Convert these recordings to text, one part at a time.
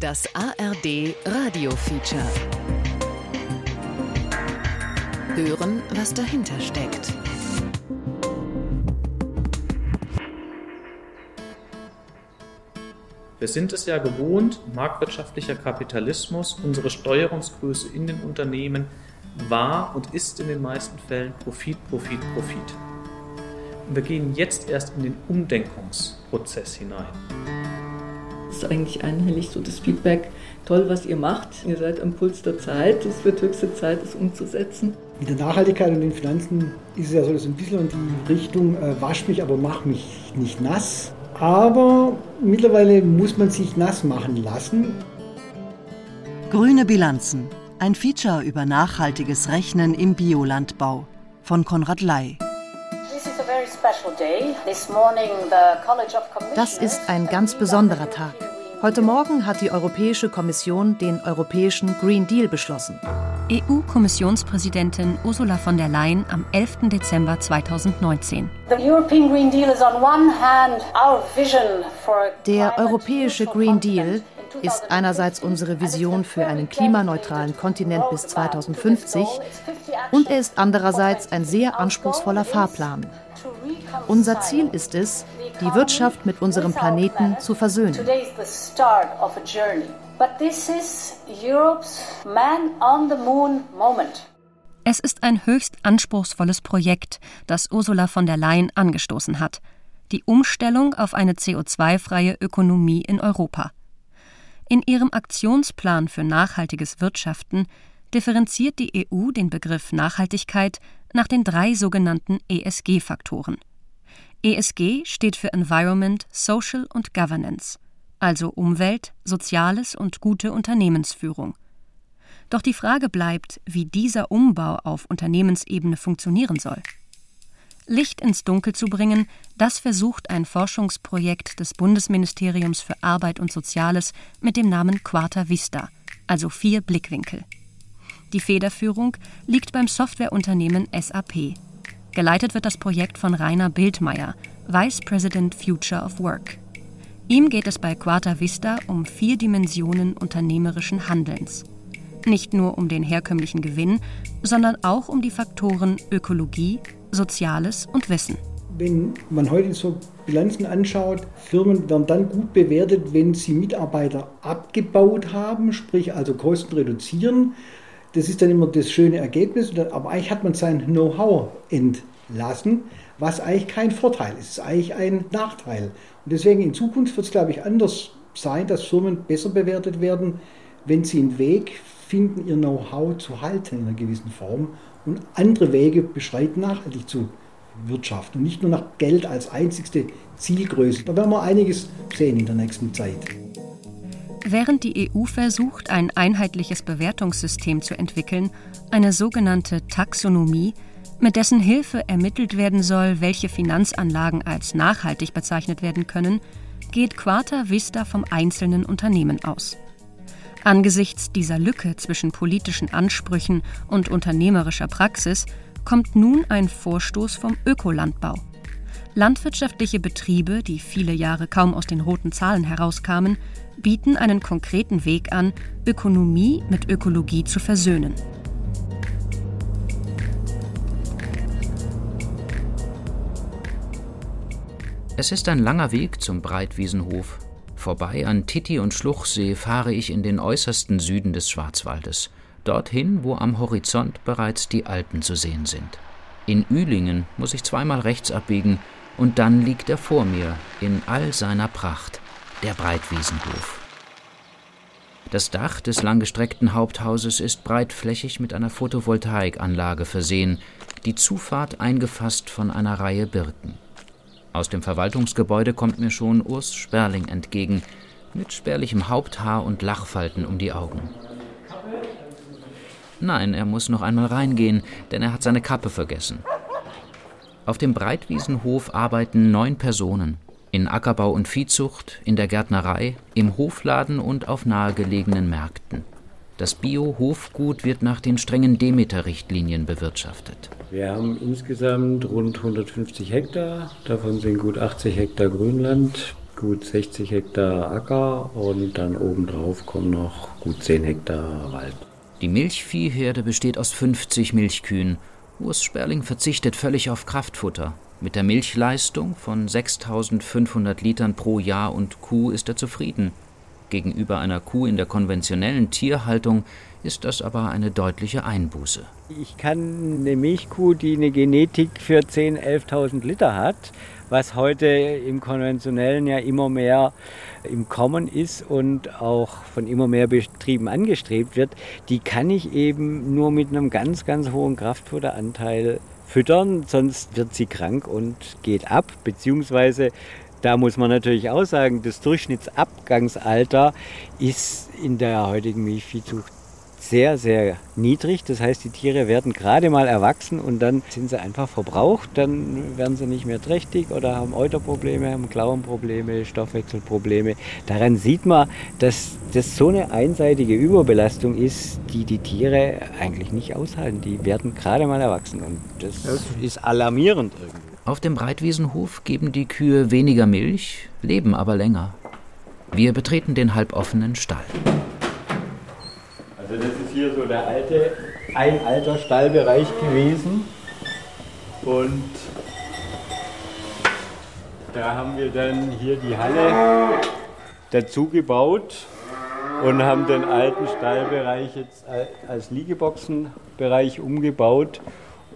Das ARD Radio Feature. Hören, was dahinter steckt. Wir sind es ja gewohnt, marktwirtschaftlicher Kapitalismus, unsere Steuerungsgröße in den Unternehmen war und ist in den meisten Fällen Profit, Profit, Profit. Und wir gehen jetzt erst in den Umdenkungsprozess hinein. Ist eigentlich einhellig so das Feedback, toll, was ihr macht. Ihr seid am Puls der Zeit. Es wird höchste Zeit, es umzusetzen. Mit der Nachhaltigkeit und den Finanzen ist es ja so, dass ein bisschen in die Richtung äh, wasch mich, aber mach mich nicht nass aber mittlerweile muss man sich nass machen lassen. Grüne Bilanzen. Ein Feature über nachhaltiges Rechnen im Biolandbau von Konrad Ley. Das ist ein ganz besonderer Tag. Heute Morgen hat die Europäische Kommission den Europäischen Green Deal beschlossen. EU-Kommissionspräsidentin Ursula von der Leyen am 11. Dezember 2019. Der Europäische Green Deal ist einerseits unsere Vision für einen klimaneutralen Kontinent bis 2050 und er ist andererseits ein sehr anspruchsvoller Fahrplan. Unser Ziel ist es, die Wirtschaft mit unserem Planeten zu versöhnen. Es ist ein höchst anspruchsvolles Projekt, das Ursula von der Leyen angestoßen hat. Die Umstellung auf eine CO2-freie Ökonomie in Europa. In ihrem Aktionsplan für nachhaltiges Wirtschaften differenziert die EU den Begriff Nachhaltigkeit nach den drei sogenannten ESG-Faktoren. ESG steht für Environment, Social und Governance also Umwelt, Soziales und gute Unternehmensführung. Doch die Frage bleibt, wie dieser Umbau auf Unternehmensebene funktionieren soll. Licht ins Dunkel zu bringen, das versucht ein Forschungsprojekt des Bundesministeriums für Arbeit und Soziales mit dem Namen Quarta Vista, also vier Blickwinkel. Die Federführung liegt beim Softwareunternehmen SAP. Geleitet wird das Projekt von Rainer Bildmeier, Vice President Future of Work. Ihm geht es bei Quarta Vista um vier Dimensionen unternehmerischen Handelns. Nicht nur um den herkömmlichen Gewinn, sondern auch um die Faktoren Ökologie, Soziales und Wissen. Wenn man heute so Bilanzen anschaut, Firmen werden dann gut bewertet, wenn sie Mitarbeiter abgebaut haben, sprich also Kosten reduzieren. Das ist dann immer das schöne Ergebnis, aber eigentlich hat man sein Know-how entlassen, was eigentlich kein Vorteil ist, es ist eigentlich ein Nachteil. Und deswegen in Zukunft wird es, glaube ich, anders sein, dass Firmen besser bewertet werden, wenn sie einen Weg finden, ihr Know-how zu halten in einer gewissen Form und andere Wege beschreiten, nachhaltig zu wirtschaften und nicht nur nach Geld als einzigste Zielgröße. Da werden wir einiges sehen in der nächsten Zeit. Während die EU versucht, ein einheitliches Bewertungssystem zu entwickeln, eine sogenannte Taxonomie, mit dessen Hilfe ermittelt werden soll, welche Finanzanlagen als nachhaltig bezeichnet werden können, geht Quarta Vista vom einzelnen Unternehmen aus. Angesichts dieser Lücke zwischen politischen Ansprüchen und unternehmerischer Praxis kommt nun ein Vorstoß vom Ökolandbau. Landwirtschaftliche Betriebe, die viele Jahre kaum aus den roten Zahlen herauskamen, bieten einen konkreten Weg an, Ökonomie mit Ökologie zu versöhnen. Es ist ein langer Weg zum Breitwiesenhof. Vorbei an Titti und Schluchsee fahre ich in den äußersten Süden des Schwarzwaldes, dorthin, wo am Horizont bereits die Alpen zu sehen sind. In Ühlingen muss ich zweimal rechts abbiegen, und dann liegt er vor mir in all seiner Pracht, der Breitwiesenhof. Das Dach des langgestreckten Haupthauses ist breitflächig mit einer Photovoltaikanlage versehen, die Zufahrt eingefasst von einer Reihe Birken. Aus dem Verwaltungsgebäude kommt mir schon Urs Sperling entgegen, mit spärlichem Haupthaar und Lachfalten um die Augen. Nein, er muss noch einmal reingehen, denn er hat seine Kappe vergessen. Auf dem Breitwiesenhof arbeiten neun Personen. In Ackerbau und Viehzucht, in der Gärtnerei, im Hofladen und auf nahegelegenen Märkten. Das Bio-Hofgut wird nach den strengen Demeter-Richtlinien bewirtschaftet. Wir haben insgesamt rund 150 Hektar. Davon sind gut 80 Hektar Grünland. gut 60 Hektar Acker und dann obendrauf kommen noch gut 10 Hektar Wald. Die Milchviehherde besteht aus 50 Milchkühen. Urs Sperling verzichtet völlig auf Kraftfutter. Mit der Milchleistung von 6500 Litern pro Jahr und Kuh ist er zufrieden. Gegenüber einer Kuh in der konventionellen Tierhaltung ist das aber eine deutliche Einbuße. Ich kann eine Milchkuh, die eine Genetik für 10.000, 11.000 Liter hat, was heute im konventionellen ja immer mehr im Kommen ist und auch von immer mehr Betrieben angestrebt wird, die kann ich eben nur mit einem ganz, ganz hohen Kraftfutteranteil füttern, sonst wird sie krank und geht ab, beziehungsweise da muss man natürlich auch sagen, das Durchschnittsabgangsalter ist in der heutigen Milchviehzucht sehr, sehr niedrig. Das heißt, die Tiere werden gerade mal erwachsen und dann sind sie einfach verbraucht. Dann werden sie nicht mehr trächtig oder haben Euterprobleme, haben Klauenprobleme, Stoffwechselprobleme. Daran sieht man, dass das so eine einseitige Überbelastung ist, die die Tiere eigentlich nicht aushalten. Die werden gerade mal erwachsen und das ist alarmierend irgendwie. Auf dem Breitwiesenhof geben die Kühe weniger Milch, leben aber länger. Wir betreten den halboffenen Stall. Also das ist hier so der alte, ein alter Stallbereich gewesen. Und da haben wir dann hier die Halle dazu gebaut und haben den alten Stallbereich jetzt als Liegeboxenbereich umgebaut.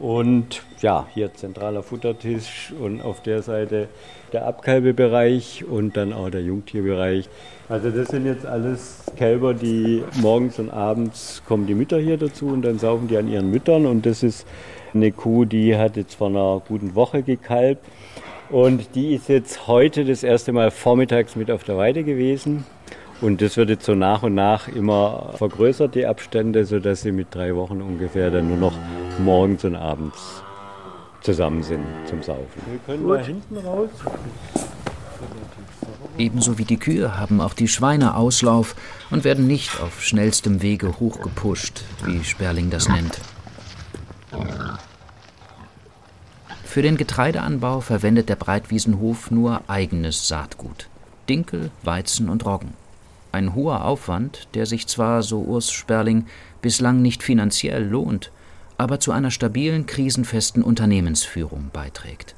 Und ja, hier zentraler Futtertisch und auf der Seite der Abkalbebereich und dann auch der Jungtierbereich. Also das sind jetzt alles Kälber, die morgens und abends kommen die Mütter hier dazu und dann saufen die an ihren Müttern. Und das ist eine Kuh, die hat jetzt vor einer guten Woche gekalbt. Und die ist jetzt heute das erste Mal vormittags mit auf der Weide gewesen. Und das wird jetzt so nach und nach immer vergrößert, die Abstände, sodass sie mit drei Wochen ungefähr dann nur noch morgens und abends zusammen sind zum Saufen. Wir können Gut. da hinten raus. Ebenso wie die Kühe haben auch die Schweine Auslauf und werden nicht auf schnellstem Wege hochgepusht, wie Sperling das nennt. Für den Getreideanbau verwendet der Breitwiesenhof nur eigenes Saatgut. Dinkel, Weizen und Roggen. Ein hoher Aufwand, der sich zwar, so Urs Sperling, bislang nicht finanziell lohnt, aber zu einer stabilen, krisenfesten Unternehmensführung beiträgt.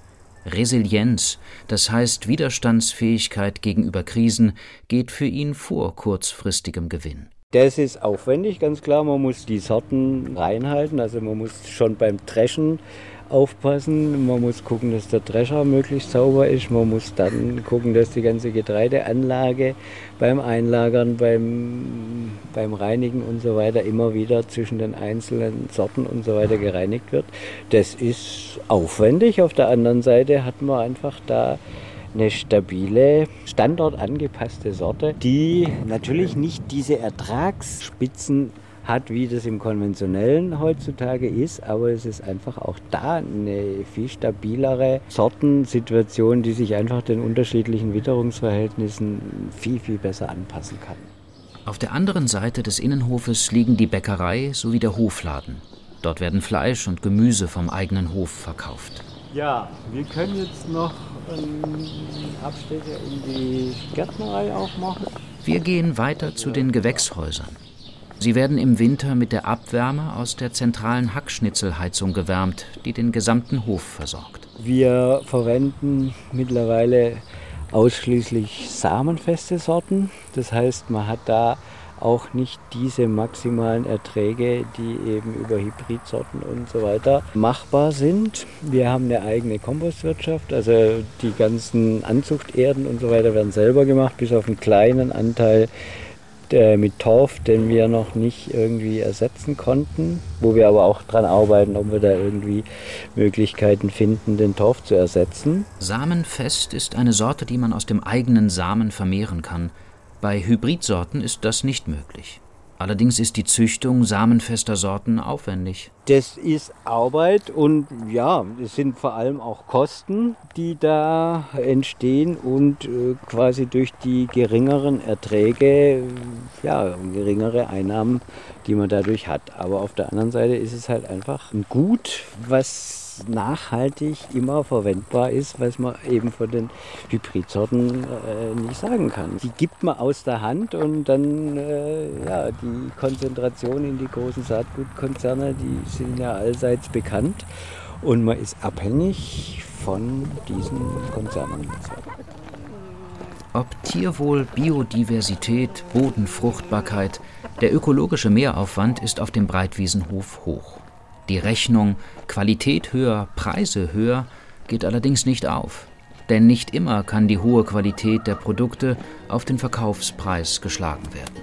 Resilienz, das heißt Widerstandsfähigkeit gegenüber Krisen, geht für ihn vor kurzfristigem Gewinn. Das ist aufwendig, ganz klar. Man muss die Sorten reinhalten, also man muss schon beim Dreschen aufpassen. Man muss gucken, dass der Drescher möglichst sauber ist. Man muss dann gucken, dass die ganze Getreideanlage beim Einlagern, beim, beim Reinigen und so weiter immer wieder zwischen den einzelnen Sorten und so weiter gereinigt wird. Das ist aufwendig. Auf der anderen Seite hat man einfach da eine stabile, standortangepasste Sorte, die natürlich nicht diese Ertragsspitzen hat, wie das im konventionellen heutzutage ist, aber es ist einfach auch da eine viel stabilere Sortensituation, die sich einfach den unterschiedlichen Witterungsverhältnissen viel, viel besser anpassen kann. Auf der anderen Seite des Innenhofes liegen die Bäckerei sowie der Hofladen. Dort werden Fleisch und Gemüse vom eigenen Hof verkauft. Ja, wir können jetzt noch einen Abstecher in die Gärtnerei auch machen. Wir gehen weiter zu den Gewächshäusern. Sie werden im Winter mit der Abwärme aus der zentralen Hackschnitzelheizung gewärmt, die den gesamten Hof versorgt. Wir verwenden mittlerweile ausschließlich samenfeste Sorten. Das heißt, man hat da auch nicht diese maximalen Erträge, die eben über Hybridsorten und so weiter machbar sind. Wir haben eine eigene Kompostwirtschaft, also die ganzen Anzuchterden und so weiter werden selber gemacht, bis auf einen kleinen Anteil äh, mit Torf, den wir noch nicht irgendwie ersetzen konnten, wo wir aber auch dran arbeiten, ob wir da irgendwie Möglichkeiten finden, den Torf zu ersetzen. Samenfest ist eine Sorte, die man aus dem eigenen Samen vermehren kann. Bei Hybridsorten ist das nicht möglich. Allerdings ist die Züchtung samenfester Sorten aufwendig. Das ist Arbeit und ja, es sind vor allem auch Kosten, die da entstehen und äh, quasi durch die geringeren Erträge, ja, geringere Einnahmen, die man dadurch hat. Aber auf der anderen Seite ist es halt einfach ein Gut, was nachhaltig immer verwendbar ist, was man eben von den Hybridsorten äh, nicht sagen kann. Die gibt man aus der Hand und dann äh, ja, die Konzentration in die großen Saatgutkonzerne, die sind ja allseits bekannt und man ist abhängig von diesen Konzernen. Ob Tierwohl, Biodiversität, Bodenfruchtbarkeit, der ökologische Mehraufwand ist auf dem Breitwiesenhof hoch. Die Rechnung Qualität höher, Preise höher geht allerdings nicht auf. Denn nicht immer kann die hohe Qualität der Produkte auf den Verkaufspreis geschlagen werden.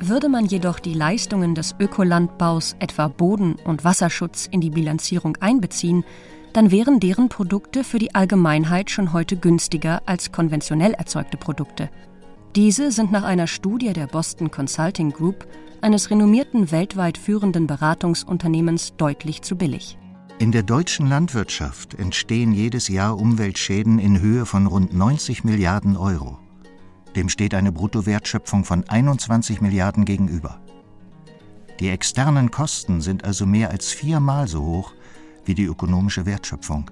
Würde man jedoch die Leistungen des Ökolandbaus, etwa Boden- und Wasserschutz, in die Bilanzierung einbeziehen, dann wären deren Produkte für die Allgemeinheit schon heute günstiger als konventionell erzeugte Produkte. Diese sind nach einer Studie der Boston Consulting Group, eines renommierten weltweit führenden Beratungsunternehmens, deutlich zu billig. In der deutschen Landwirtschaft entstehen jedes Jahr Umweltschäden in Höhe von rund 90 Milliarden Euro. Dem steht eine Bruttowertschöpfung von 21 Milliarden gegenüber. Die externen Kosten sind also mehr als viermal so hoch wie die ökonomische Wertschöpfung.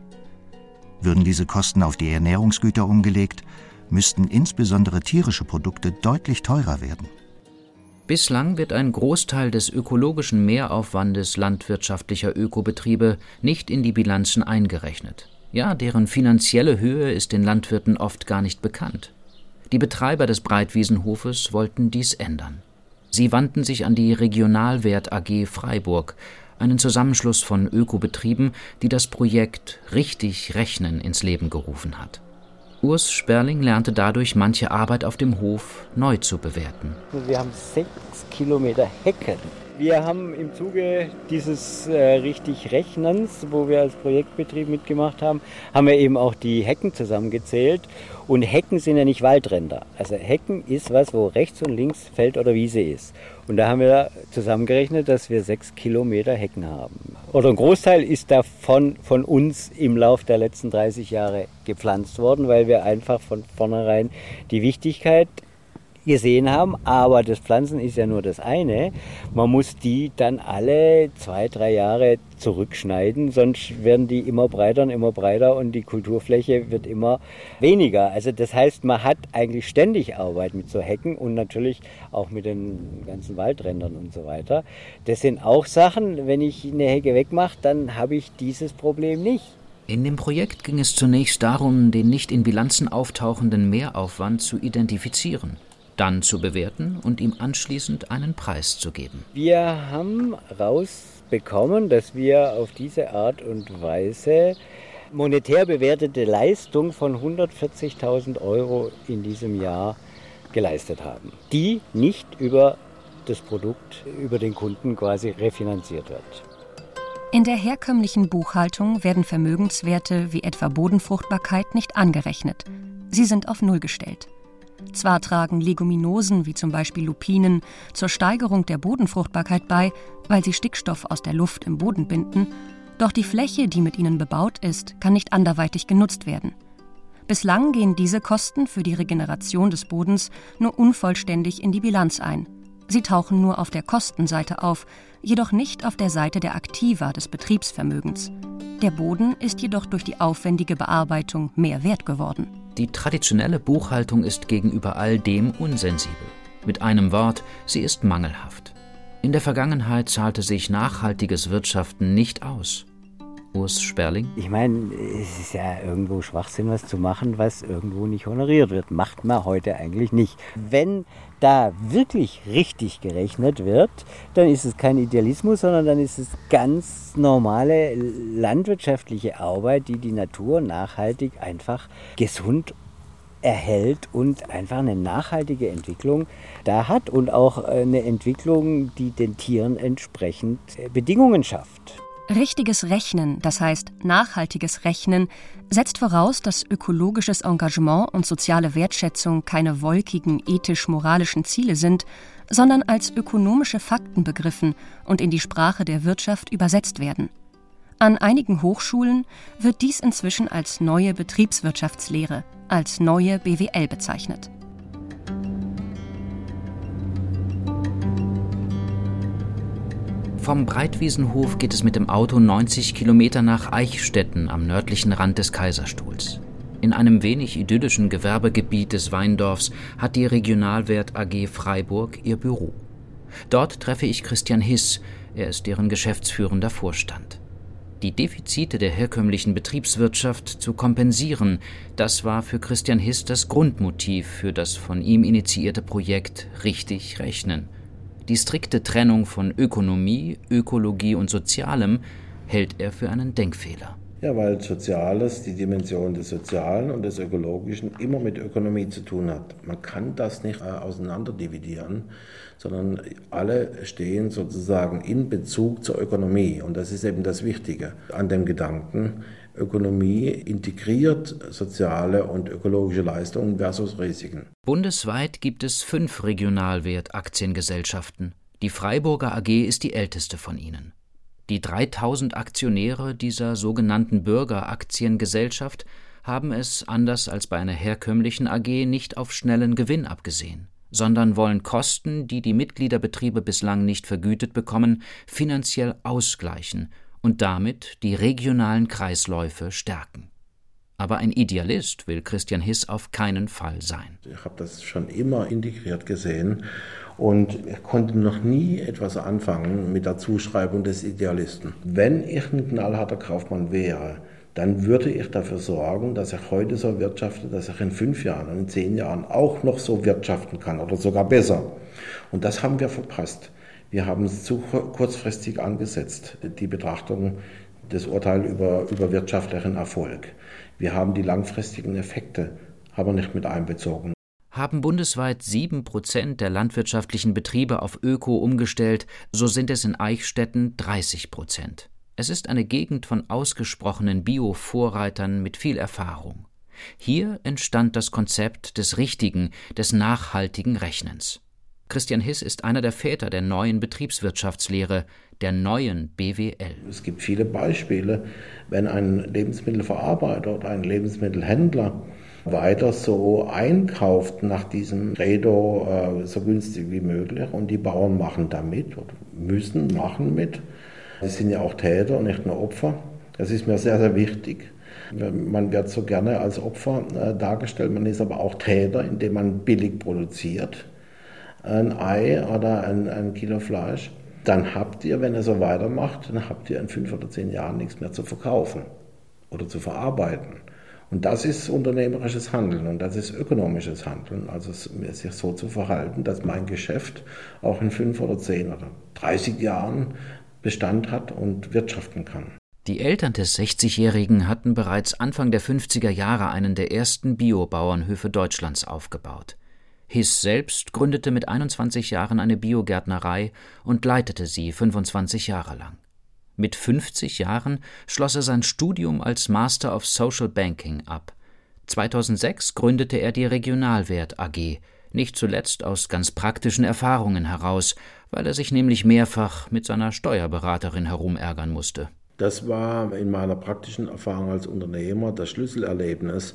Würden diese Kosten auf die Ernährungsgüter umgelegt, müssten insbesondere tierische Produkte deutlich teurer werden. Bislang wird ein Großteil des ökologischen Mehraufwandes landwirtschaftlicher Ökobetriebe nicht in die Bilanzen eingerechnet. Ja, deren finanzielle Höhe ist den Landwirten oft gar nicht bekannt. Die Betreiber des Breitwiesenhofes wollten dies ändern. Sie wandten sich an die Regionalwert AG Freiburg, einen Zusammenschluss von Ökobetrieben, die das Projekt Richtig Rechnen ins Leben gerufen hat. Urs Sperling lernte dadurch manche Arbeit auf dem Hof neu zu bewerten. Wir haben sechs Kilometer Hecken. Wir haben im Zuge dieses äh, richtig Rechnens, wo wir als Projektbetrieb mitgemacht haben, haben wir eben auch die Hecken zusammengezählt und Hecken sind ja nicht Waldränder. Also Hecken ist was, wo rechts und links Feld oder Wiese ist. Und da haben wir zusammengerechnet, dass wir sechs Kilometer Hecken haben. Oder ein Großteil ist davon von uns im Lauf der letzten 30 Jahre gepflanzt worden, weil wir einfach von vornherein die Wichtigkeit gesehen haben. Aber das Pflanzen ist ja nur das eine. Man muss die dann alle zwei, drei Jahre zurückschneiden, sonst werden die immer breiter und immer breiter und die Kulturfläche wird immer weniger. Also das heißt, man hat eigentlich ständig Arbeit mit so Hecken und natürlich auch mit den ganzen Waldrändern und so weiter. Das sind auch Sachen, wenn ich eine Hecke wegmache, dann habe ich dieses Problem nicht. In dem Projekt ging es zunächst darum, den nicht in Bilanzen auftauchenden Mehraufwand zu identifizieren dann zu bewerten und ihm anschließend einen Preis zu geben. Wir haben rausbekommen, dass wir auf diese Art und Weise monetär bewertete Leistung von 140.000 Euro in diesem Jahr geleistet haben, die nicht über das Produkt, über den Kunden quasi refinanziert wird. In der herkömmlichen Buchhaltung werden Vermögenswerte wie etwa Bodenfruchtbarkeit nicht angerechnet. Sie sind auf Null gestellt. Zwar tragen Leguminosen wie zum Beispiel Lupinen zur Steigerung der Bodenfruchtbarkeit bei, weil sie Stickstoff aus der Luft im Boden binden, doch die Fläche, die mit ihnen bebaut ist, kann nicht anderweitig genutzt werden. Bislang gehen diese Kosten für die Regeneration des Bodens nur unvollständig in die Bilanz ein. Sie tauchen nur auf der Kostenseite auf, jedoch nicht auf der Seite der Aktiva des Betriebsvermögens. Der Boden ist jedoch durch die aufwendige Bearbeitung mehr wert geworden. Die traditionelle Buchhaltung ist gegenüber all dem unsensibel. Mit einem Wort, sie ist mangelhaft. In der Vergangenheit zahlte sich nachhaltiges Wirtschaften nicht aus. Urs Sperling? Ich meine, es ist ja irgendwo Schwachsinn, was zu machen, was irgendwo nicht honoriert wird. Macht man heute eigentlich nicht. Wenn da wirklich richtig gerechnet wird, dann ist es kein Idealismus, sondern dann ist es ganz normale landwirtschaftliche Arbeit, die die Natur nachhaltig einfach gesund erhält und einfach eine nachhaltige Entwicklung da hat und auch eine Entwicklung, die den Tieren entsprechend Bedingungen schafft. Richtiges Rechnen, das heißt nachhaltiges Rechnen, setzt voraus, dass ökologisches Engagement und soziale Wertschätzung keine wolkigen ethisch-moralischen Ziele sind, sondern als ökonomische Fakten begriffen und in die Sprache der Wirtschaft übersetzt werden. An einigen Hochschulen wird dies inzwischen als neue Betriebswirtschaftslehre, als neue BWL bezeichnet. Vom Breitwiesenhof geht es mit dem Auto 90 Kilometer nach Eichstätten am nördlichen Rand des Kaiserstuhls. In einem wenig idyllischen Gewerbegebiet des Weindorfs hat die Regionalwert AG Freiburg ihr Büro. Dort treffe ich Christian Hiss, er ist deren geschäftsführender Vorstand. Die Defizite der herkömmlichen Betriebswirtschaft zu kompensieren, das war für Christian Hiss das Grundmotiv für das von ihm initiierte Projekt Richtig Rechnen. Die strikte Trennung von Ökonomie, Ökologie und Sozialem hält er für einen Denkfehler. Ja, weil Soziales, die Dimension des Sozialen und des Ökologischen immer mit Ökonomie zu tun hat. Man kann das nicht äh, auseinanderdividieren, sondern alle stehen sozusagen in Bezug zur Ökonomie. Und das ist eben das Wichtige an dem Gedanken. Ökonomie integriert soziale und ökologische Leistungen versus Risiken. Bundesweit gibt es fünf Regionalwert-Aktiengesellschaften. Die Freiburger AG ist die älteste von ihnen. Die 3000 Aktionäre dieser sogenannten Bürgeraktiengesellschaft haben es, anders als bei einer herkömmlichen AG, nicht auf schnellen Gewinn abgesehen, sondern wollen Kosten, die die Mitgliederbetriebe bislang nicht vergütet bekommen, finanziell ausgleichen und damit die regionalen Kreisläufe stärken. Aber ein Idealist will Christian Hiss auf keinen Fall sein. Ich habe das schon immer integriert gesehen und konnte noch nie etwas anfangen mit der Zuschreibung des Idealisten. Wenn ich ein knallharter Kaufmann wäre, dann würde ich dafür sorgen, dass ich heute so wirtschafte, dass ich in fünf Jahren und in zehn Jahren auch noch so wirtschaften kann oder sogar besser. Und das haben wir verpasst. Wir haben zu kurzfristig angesetzt, die Betrachtung des Urteils über, über wirtschaftlichen Erfolg. Wir haben die langfristigen Effekte aber nicht mit einbezogen. Haben bundesweit sieben Prozent der landwirtschaftlichen Betriebe auf Öko umgestellt, so sind es in Eichstätten 30 Prozent. Es ist eine Gegend von ausgesprochenen Bio-Vorreitern mit viel Erfahrung. Hier entstand das Konzept des richtigen, des nachhaltigen Rechnens. Christian Hiss ist einer der Väter der neuen Betriebswirtschaftslehre, der neuen BWL. Es gibt viele Beispiele, wenn ein Lebensmittelverarbeiter oder ein Lebensmittelhändler weiter so einkauft nach diesem Credo äh, so günstig wie möglich und die Bauern machen da mit oder müssen machen mit. Sie sind ja auch Täter und nicht nur Opfer. Das ist mir sehr, sehr wichtig. Man wird so gerne als Opfer äh, dargestellt, man ist aber auch Täter, indem man billig produziert. Ein Ei oder ein, ein Kilo Fleisch. Dann habt ihr, wenn ihr so weitermacht, dann habt ihr in fünf oder zehn Jahren nichts mehr zu verkaufen oder zu verarbeiten. Und das ist unternehmerisches Handeln und das ist ökonomisches Handeln. Also sich so zu verhalten, dass mein Geschäft auch in fünf oder zehn oder 30 Jahren Bestand hat und wirtschaften kann. Die Eltern des 60-Jährigen hatten bereits Anfang der 50er Jahre einen der ersten Biobauernhöfe Deutschlands aufgebaut. Hiss selbst gründete mit 21 Jahren eine Biogärtnerei und leitete sie 25 Jahre lang. Mit 50 Jahren schloss er sein Studium als Master of Social Banking ab. 2006 gründete er die Regionalwert AG, nicht zuletzt aus ganz praktischen Erfahrungen heraus, weil er sich nämlich mehrfach mit seiner Steuerberaterin herumärgern musste. Das war in meiner praktischen Erfahrung als Unternehmer das Schlüsselerlebnis,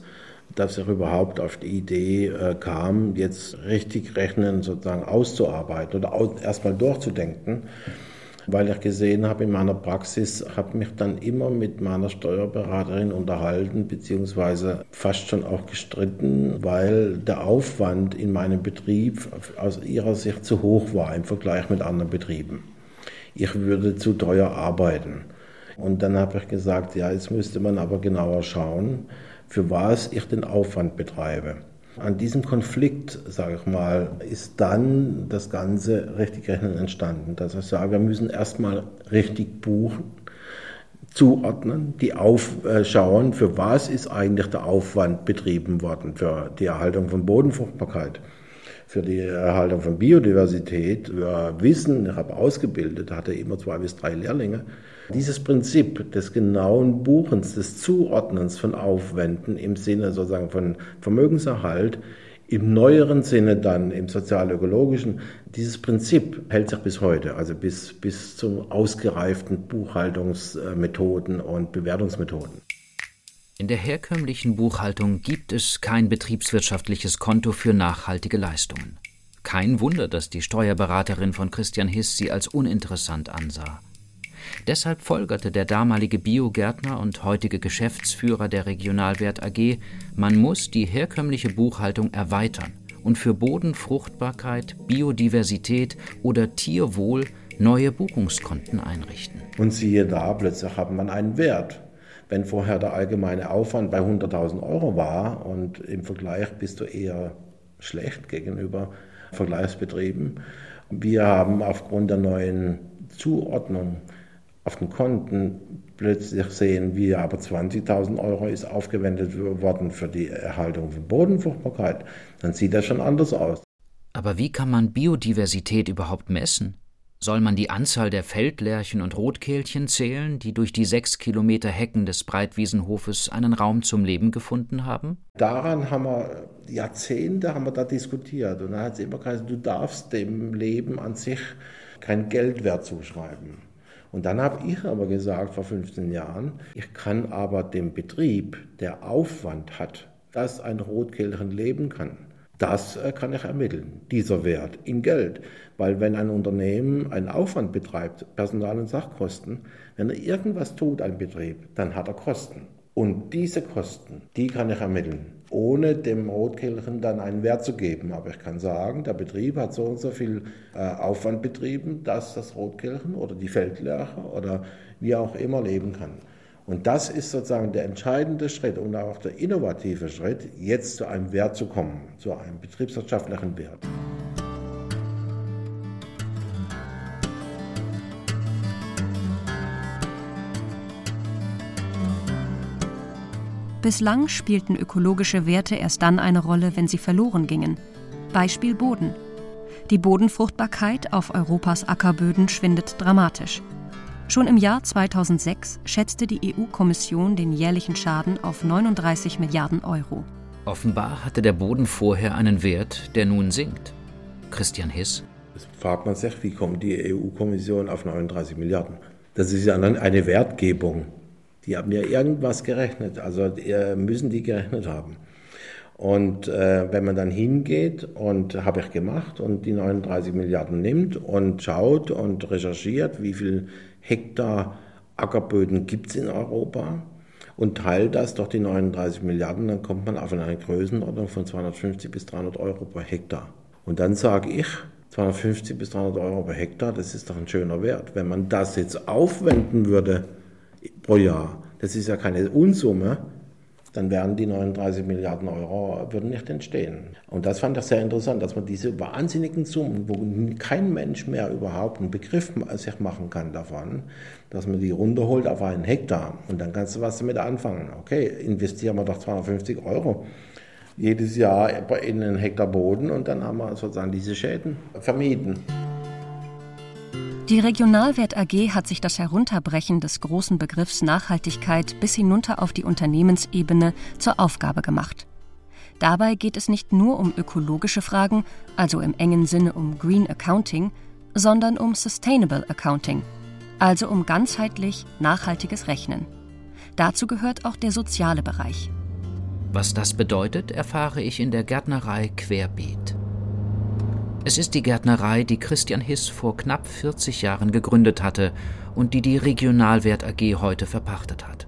dass ich überhaupt auf die Idee äh, kam, jetzt richtig Rechnen sozusagen auszuarbeiten oder erstmal durchzudenken weil ich gesehen habe in meiner Praxis, habe mich dann immer mit meiner Steuerberaterin unterhalten, beziehungsweise fast schon auch gestritten, weil der Aufwand in meinem Betrieb aus ihrer Sicht zu hoch war im Vergleich mit anderen Betrieben. Ich würde zu teuer arbeiten. Und dann habe ich gesagt, ja, jetzt müsste man aber genauer schauen, für was ich den Aufwand betreibe. An diesem Konflikt, sage ich mal, ist dann das ganze richtig Rechnen entstanden. Dass ich sage, wir müssen erstmal richtig buchen, zuordnen, die aufschauen, für was ist eigentlich der Aufwand betrieben worden, für die Erhaltung von Bodenfruchtbarkeit für die Erhaltung von Biodiversität, für Wissen, ich habe ausgebildet, hatte immer zwei bis drei Lehrlinge. Dieses Prinzip des genauen Buchens, des Zuordnens von Aufwänden im Sinne sozusagen von Vermögenserhalt, im neueren Sinne dann, im sozial-ökologischen, dieses Prinzip hält sich bis heute, also bis, bis zu ausgereiften Buchhaltungsmethoden und Bewertungsmethoden. In der herkömmlichen Buchhaltung gibt es kein betriebswirtschaftliches Konto für nachhaltige Leistungen. Kein Wunder, dass die Steuerberaterin von Christian Hiss sie als uninteressant ansah. Deshalb folgerte der damalige Biogärtner und heutige Geschäftsführer der Regionalwert AG, man muss die herkömmliche Buchhaltung erweitern und für Bodenfruchtbarkeit, Biodiversität oder Tierwohl neue Buchungskonten einrichten. Und siehe da, plötzlich hat man einen Wert. Wenn vorher der allgemeine Aufwand bei 100.000 Euro war und im Vergleich bist du eher schlecht gegenüber Vergleichsbetrieben. Wir haben aufgrund der neuen Zuordnung auf den Konten plötzlich sehen wir aber 20.000 Euro ist aufgewendet worden für die Erhaltung von Bodenfruchtbarkeit, dann sieht das schon anders aus. Aber wie kann man Biodiversität überhaupt messen? Soll man die Anzahl der Feldlärchen und Rotkehlchen zählen, die durch die sechs Kilometer Hecken des Breitwiesenhofes einen Raum zum Leben gefunden haben? Daran haben wir Jahrzehnte haben wir da diskutiert. Und da hat es immer gesagt, du darfst dem Leben an sich kein Geldwert zuschreiben. Und dann habe ich aber gesagt vor 15 Jahren, ich kann aber dem Betrieb, der Aufwand hat, dass ein Rotkehlchen leben kann, das äh, kann ich ermitteln, dieser Wert in Geld. Weil wenn ein Unternehmen einen Aufwand betreibt, Personal- und Sachkosten, wenn er irgendwas tut, ein Betrieb, dann hat er Kosten. Und diese Kosten, die kann ich ermitteln, ohne dem Rotkehlchen dann einen Wert zu geben. Aber ich kann sagen, der Betrieb hat so und so viel äh, Aufwand betrieben, dass das Rotkehlchen oder die Feldlerche oder wie auch immer leben kann. Und das ist sozusagen der entscheidende Schritt und auch der innovative Schritt, jetzt zu einem Wert zu kommen, zu einem betriebswirtschaftlichen Wert. Bislang spielten ökologische Werte erst dann eine Rolle, wenn sie verloren gingen. Beispiel Boden. Die Bodenfruchtbarkeit auf Europas Ackerböden schwindet dramatisch. Schon im Jahr 2006 schätzte die EU-Kommission den jährlichen Schaden auf 39 Milliarden Euro. Offenbar hatte der Boden vorher einen Wert, der nun sinkt. Christian Hiss. Jetzt fragt man sich, wie kommt die EU-Kommission auf 39 Milliarden? Das ist ja eine Wertgebung. Die haben ja irgendwas gerechnet, also müssen die gerechnet haben. Und äh, wenn man dann hingeht und habe ich gemacht und die 39 Milliarden nimmt und schaut und recherchiert, wie viel Hektar Ackerböden gibt es in Europa und teilt das durch die 39 Milliarden, dann kommt man auf eine Größenordnung von 250 bis 300 Euro pro Hektar. Und dann sage ich, 250 bis 300 Euro pro Hektar, das ist doch ein schöner Wert. Wenn man das jetzt aufwenden würde pro Jahr, das ist ja keine Unsumme, dann wären die 39 Milliarden Euro würden nicht entstehen. Und das fand ich sehr interessant, dass man diese wahnsinnigen Summen, wo kein Mensch mehr überhaupt einen Begriff sich machen kann davon, dass man die runterholt auf einen Hektar und dann kannst du was damit anfangen. Okay, investieren wir doch 250 Euro jedes Jahr in einen Hektar Boden und dann haben wir sozusagen diese Schäden vermieden. Die Regionalwert AG hat sich das Herunterbrechen des großen Begriffs Nachhaltigkeit bis hinunter auf die Unternehmensebene zur Aufgabe gemacht. Dabei geht es nicht nur um ökologische Fragen, also im engen Sinne um Green Accounting, sondern um Sustainable Accounting, also um ganzheitlich nachhaltiges Rechnen. Dazu gehört auch der soziale Bereich. Was das bedeutet, erfahre ich in der Gärtnerei Querbeet. Es ist die Gärtnerei, die Christian Hiss vor knapp 40 Jahren gegründet hatte und die die Regionalwert AG heute verpachtet hat.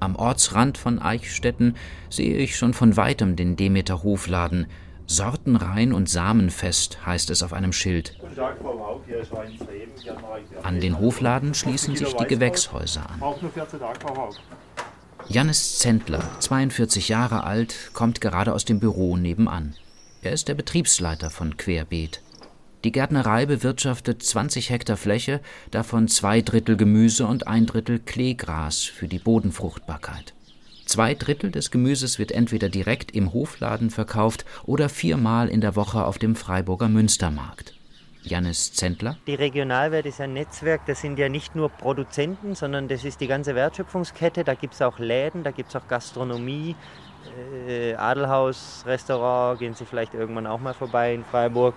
Am Ortsrand von Eichstätten sehe ich schon von weitem den Demeter Hofladen. Sortenrein und samenfest heißt es auf einem Schild. An den Hofladen schließen sich die Gewächshäuser an. Jannis Zentler, 42 Jahre alt, kommt gerade aus dem Büro nebenan. Er ist der Betriebsleiter von Querbeet. Die Gärtnerei bewirtschaftet 20 Hektar Fläche, davon zwei Drittel Gemüse und ein Drittel Kleegras für die Bodenfruchtbarkeit. Zwei Drittel des Gemüses wird entweder direkt im Hofladen verkauft oder viermal in der Woche auf dem Freiburger Münstermarkt. Jannis Zentler. Die Regionalwert ist ein Netzwerk, das sind ja nicht nur Produzenten, sondern das ist die ganze Wertschöpfungskette. Da gibt es auch Läden, da gibt es auch Gastronomie, äh, Adelhaus, Restaurant, gehen Sie vielleicht irgendwann auch mal vorbei in Freiburg.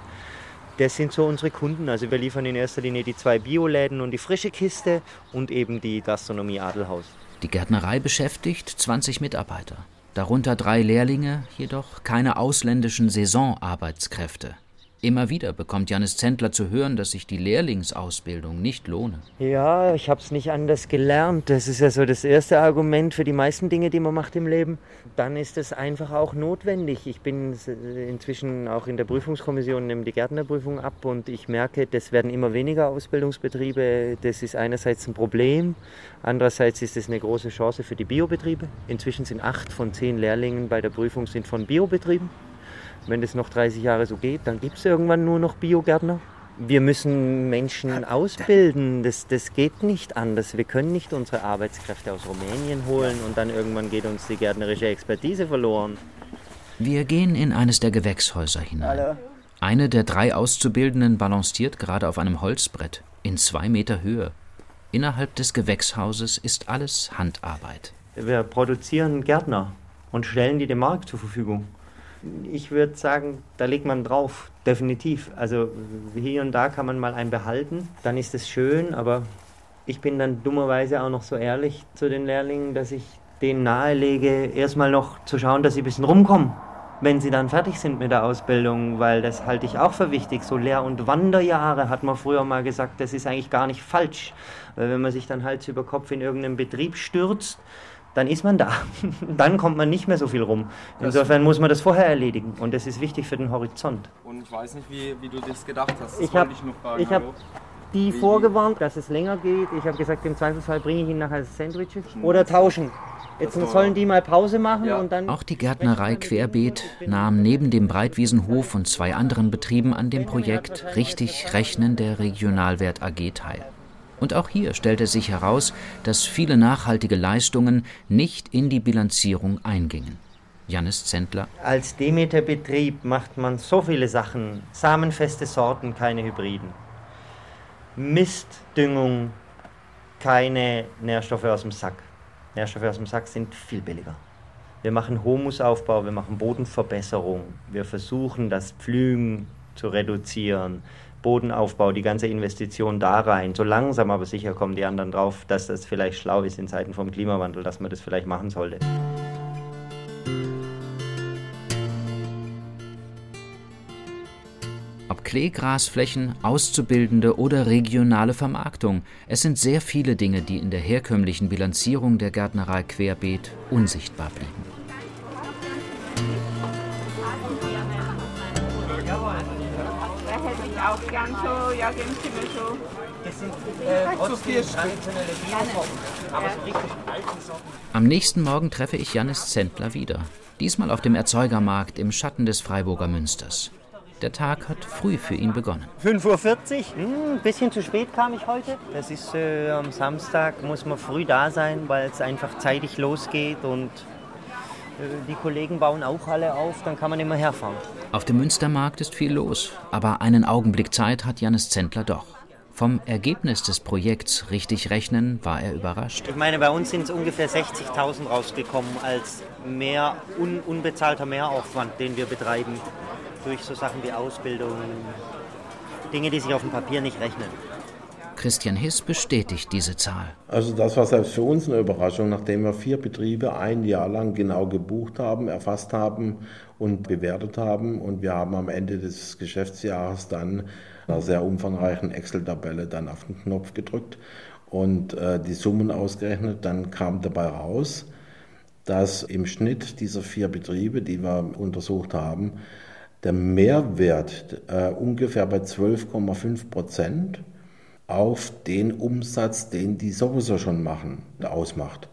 Das sind so unsere Kunden. Also wir liefern in erster Linie die zwei Bioläden und die frische Kiste und eben die Gastronomie Adelhaus. Die Gärtnerei beschäftigt 20 Mitarbeiter, darunter drei Lehrlinge, jedoch keine ausländischen Saisonarbeitskräfte. Immer wieder bekommt Janis Zentler zu hören, dass sich die Lehrlingsausbildung nicht lohne. Ja, ich habe es nicht anders gelernt. Das ist ja so das erste Argument für die meisten Dinge, die man macht im Leben. Dann ist es einfach auch notwendig. Ich bin inzwischen auch in der Prüfungskommission, nehme die Gärtnerprüfung ab und ich merke, das werden immer weniger Ausbildungsbetriebe. Das ist einerseits ein Problem, andererseits ist es eine große Chance für die Biobetriebe. Inzwischen sind acht von zehn Lehrlingen bei der Prüfung sind von Biobetrieben. Wenn das noch 30 Jahre so geht, dann gibt es irgendwann nur noch Biogärtner. Wir müssen Menschen ausbilden. Das, das geht nicht anders. Wir können nicht unsere Arbeitskräfte aus Rumänien holen und dann irgendwann geht uns die gärtnerische Expertise verloren. Wir gehen in eines der Gewächshäuser hinein. Hallo. Eine der drei Auszubildenden balanciert gerade auf einem Holzbrett in zwei Meter Höhe. Innerhalb des Gewächshauses ist alles Handarbeit. Wir produzieren Gärtner und stellen die dem Markt zur Verfügung ich würde sagen, da legt man drauf, definitiv. Also hier und da kann man mal einen behalten, dann ist es schön, aber ich bin dann dummerweise auch noch so ehrlich zu den Lehrlingen, dass ich denen nahelege, erstmal noch zu schauen, dass sie ein bisschen rumkommen, wenn sie dann fertig sind mit der Ausbildung, weil das halte ich auch für wichtig. So Lehr- und Wanderjahre hat man früher mal gesagt, das ist eigentlich gar nicht falsch, weil wenn man sich dann Hals über Kopf in irgendeinen Betrieb stürzt, dann ist man da. dann kommt man nicht mehr so viel rum. Insofern muss man das vorher erledigen und das ist wichtig für den Horizont. Und ich weiß nicht, wie, wie du das gedacht hast. Das ich habe hab die wie, vorgewarnt, dass es länger geht. Ich habe gesagt, im Zweifelsfall bringe ich ihn nachher Sandwiches oder tauschen. Jetzt sollen die mal Pause machen ja. und dann. Auch die Gärtnerei Querbeet nahm neben dem Breitwiesenhof und zwei anderen Betrieben an dem Projekt Richtig Rechnen der Regionalwert AG teil. Und auch hier stellte sich heraus, dass viele nachhaltige Leistungen nicht in die Bilanzierung eingingen. Janis Zentler. Als Demeter-Betrieb macht man so viele Sachen. Samenfeste Sorten, keine Hybriden. Mistdüngung, keine Nährstoffe aus dem Sack. Nährstoffe aus dem Sack sind viel billiger. Wir machen Humusaufbau, wir machen Bodenverbesserung, wir versuchen das Pflügen zu reduzieren, Bodenaufbau, die ganze Investition da rein. So langsam aber sicher kommen die anderen drauf, dass das vielleicht schlau ist in Zeiten vom Klimawandel, dass man das vielleicht machen sollte. Ob Kleegrasflächen, Auszubildende oder regionale Vermarktung, es sind sehr viele Dinge, die in der herkömmlichen Bilanzierung der Gärtnerei querbeet unsichtbar blieben. Gern so, ja, geben Sie mir. Das sind äh, trotzdem traditionelle Biosorten, aber so richtig alte Sorten. Am nächsten Morgen treffe ich Janis Zentler wieder. Diesmal auf dem Erzeugermarkt im Schatten des Freiburger Münsters. Der Tag hat früh für ihn begonnen. 5.40 Uhr, hm, ein bisschen zu spät kam ich heute. Das ist äh, am Samstag, muss man früh da sein, weil es einfach zeitig losgeht und die Kollegen bauen auch alle auf, dann kann man immer herfahren. Auf dem Münstermarkt ist viel los, aber einen Augenblick Zeit hat Janis Zentler doch. Vom Ergebnis des Projekts richtig rechnen war er überrascht. Ich meine, bei uns sind es ungefähr 60.000 rausgekommen als mehr un unbezahlter Mehraufwand, den wir betreiben durch so Sachen wie Ausbildung, Dinge, die sich auf dem Papier nicht rechnen. Christian Hiss bestätigt diese Zahl. Also das war selbst für uns eine Überraschung, nachdem wir vier Betriebe ein Jahr lang genau gebucht haben, erfasst haben und bewertet haben. Und wir haben am Ende des Geschäftsjahres dann einer sehr umfangreichen Excel-Tabelle dann auf den Knopf gedrückt und äh, die Summen ausgerechnet. Dann kam dabei raus, dass im Schnitt dieser vier Betriebe, die wir untersucht haben, der Mehrwert äh, ungefähr bei 12,5 Prozent auf den Umsatz, den die sowieso schon machen, ausmacht.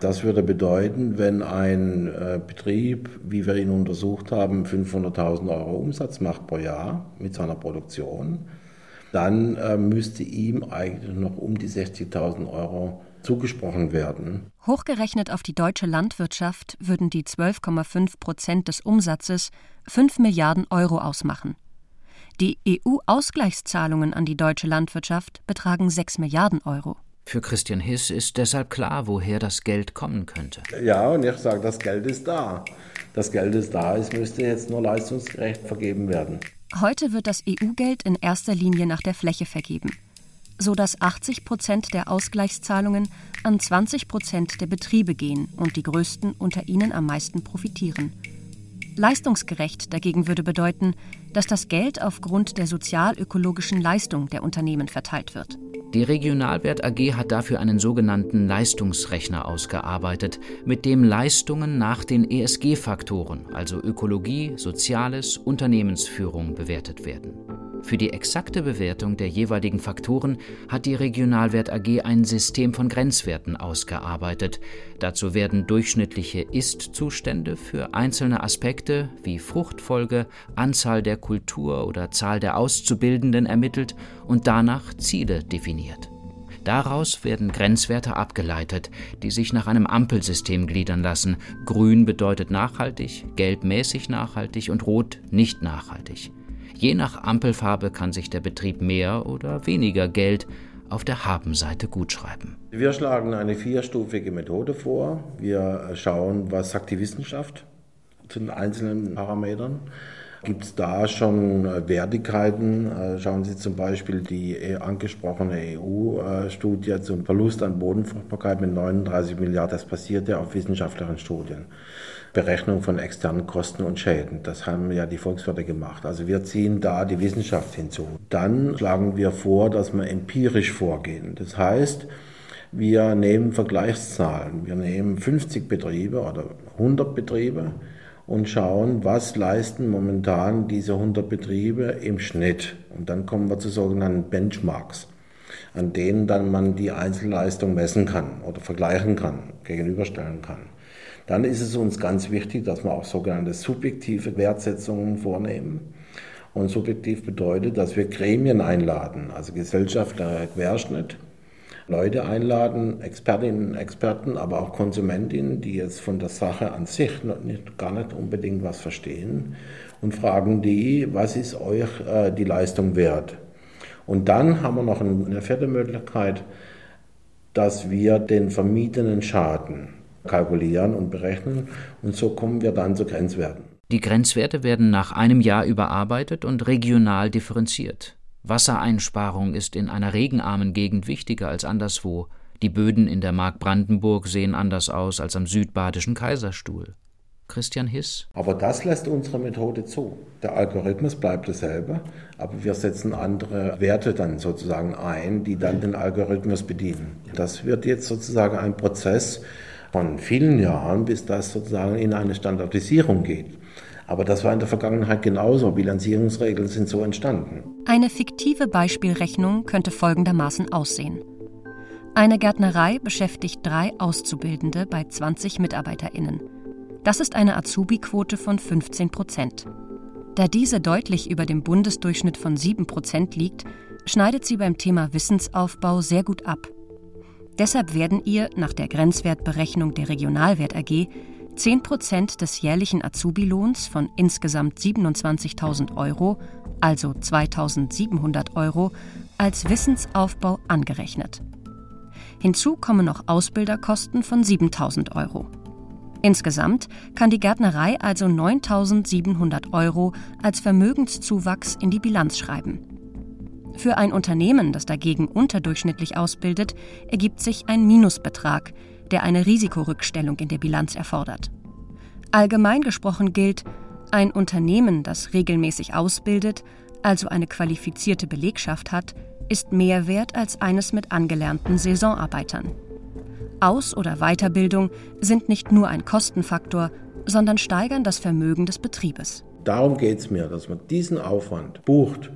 Das würde bedeuten, wenn ein äh, Betrieb, wie wir ihn untersucht haben, 500.000 Euro Umsatz macht pro Jahr mit seiner Produktion, dann äh, müsste ihm eigentlich noch um die 60.000 Euro zugesprochen werden. Hochgerechnet auf die deutsche Landwirtschaft würden die 12,5 Prozent des Umsatzes 5 Milliarden Euro ausmachen. Die EU-Ausgleichszahlungen an die deutsche Landwirtschaft betragen 6 Milliarden Euro. Für Christian Hiss ist deshalb klar, woher das Geld kommen könnte. Ja, und ich sage, das Geld ist da. Das Geld ist da, es müsste jetzt nur leistungsgerecht vergeben werden. Heute wird das EU-Geld in erster Linie nach der Fläche vergeben, sodass 80 Prozent der Ausgleichszahlungen an 20 Prozent der Betriebe gehen und die größten unter ihnen am meisten profitieren. Leistungsgerecht dagegen würde bedeuten, dass das Geld aufgrund der sozialökologischen Leistung der Unternehmen verteilt wird. Die Regionalwert AG hat dafür einen sogenannten Leistungsrechner ausgearbeitet, mit dem Leistungen nach den ESG-Faktoren, also Ökologie, Soziales, Unternehmensführung, bewertet werden. Für die exakte Bewertung der jeweiligen Faktoren hat die Regionalwert AG ein System von Grenzwerten ausgearbeitet. Dazu werden durchschnittliche Ist-Zustände für einzelne Aspekte wie Fruchtfolge, Anzahl der Kultur oder Zahl der Auszubildenden ermittelt und danach Ziele definiert. Daraus werden Grenzwerte abgeleitet, die sich nach einem Ampelsystem gliedern lassen. Grün bedeutet nachhaltig, gelb mäßig nachhaltig und rot nicht nachhaltig. Je nach Ampelfarbe kann sich der Betrieb mehr oder weniger Geld auf der Habenseite gutschreiben. Wir schlagen eine vierstufige Methode vor. Wir schauen, was sagt die Wissenschaft zu den einzelnen Parametern. Gibt es da schon Wertigkeiten? Schauen Sie zum Beispiel die angesprochene EU-Studie zum Verlust an Bodenfruchtbarkeit mit 39 Milliarden. Das basiert ja auf wissenschaftlichen Studien. Berechnung von externen Kosten und Schäden. Das haben ja die Volkswirte gemacht. Also wir ziehen da die Wissenschaft hinzu. Dann schlagen wir vor, dass wir empirisch vorgehen. Das heißt, wir nehmen Vergleichszahlen. Wir nehmen 50 Betriebe oder 100 Betriebe und schauen, was leisten momentan diese 100 Betriebe im Schnitt. Und dann kommen wir zu sogenannten Benchmarks, an denen dann man die Einzelleistung messen kann oder vergleichen kann, gegenüberstellen kann. Dann ist es uns ganz wichtig, dass wir auch sogenannte subjektive Wertsetzungen vornehmen. Und subjektiv bedeutet, dass wir Gremien einladen, also gesellschaftlicher Querschnitt, Leute einladen, Expertinnen, Experten, aber auch Konsumentinnen, die jetzt von der Sache an sich nicht, gar nicht unbedingt was verstehen und fragen die, was ist euch äh, die Leistung wert? Und dann haben wir noch eine vierte Möglichkeit, dass wir den vermietenen Schaden kalkulieren und berechnen. Und so kommen wir dann zu Grenzwerten. Die Grenzwerte werden nach einem Jahr überarbeitet und regional differenziert. Wassereinsparung ist in einer regenarmen Gegend wichtiger als anderswo. Die Böden in der Mark Brandenburg sehen anders aus als am südbadischen Kaiserstuhl. Christian Hiss. Aber das lässt unsere Methode zu. Der Algorithmus bleibt dasselbe, aber wir setzen andere Werte dann sozusagen ein, die dann den Algorithmus bedienen. Das wird jetzt sozusagen ein Prozess, von vielen Jahren, bis das sozusagen in eine Standardisierung geht. Aber das war in der Vergangenheit genauso. Bilanzierungsregeln sind so entstanden. Eine fiktive Beispielrechnung könnte folgendermaßen aussehen. Eine Gärtnerei beschäftigt drei Auszubildende bei 20 MitarbeiterInnen. Das ist eine Azubi-Quote von 15 Prozent. Da diese deutlich über dem Bundesdurchschnitt von 7 Prozent liegt, schneidet sie beim Thema Wissensaufbau sehr gut ab. Deshalb werden ihr nach der Grenzwertberechnung der Regionalwert AG 10 Prozent des jährlichen Azubi-Lohns von insgesamt 27.000 Euro, also 2.700 Euro, als Wissensaufbau angerechnet. Hinzu kommen noch Ausbilderkosten von 7.000 Euro. Insgesamt kann die Gärtnerei also 9.700 Euro als Vermögenszuwachs in die Bilanz schreiben. Für ein Unternehmen, das dagegen unterdurchschnittlich ausbildet, ergibt sich ein Minusbetrag, der eine Risikorückstellung in der Bilanz erfordert. Allgemein gesprochen gilt, ein Unternehmen, das regelmäßig ausbildet, also eine qualifizierte Belegschaft hat, ist mehr wert als eines mit angelernten Saisonarbeitern. Aus- oder Weiterbildung sind nicht nur ein Kostenfaktor, sondern steigern das Vermögen des Betriebes. Darum geht es mir, dass man diesen Aufwand bucht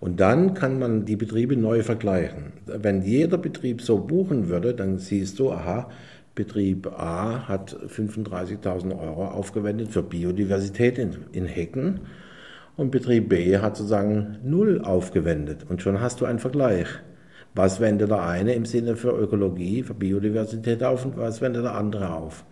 und dann kann man die Betriebe neu vergleichen. Wenn jeder Betrieb so buchen würde, dann siehst du, aha, Betrieb A hat 35.000 Euro aufgewendet für Biodiversität in, in Hecken und Betrieb B hat sozusagen null aufgewendet. Und schon hast du einen Vergleich. Was wendet der eine im Sinne für Ökologie, für Biodiversität auf und was wendet der andere auf?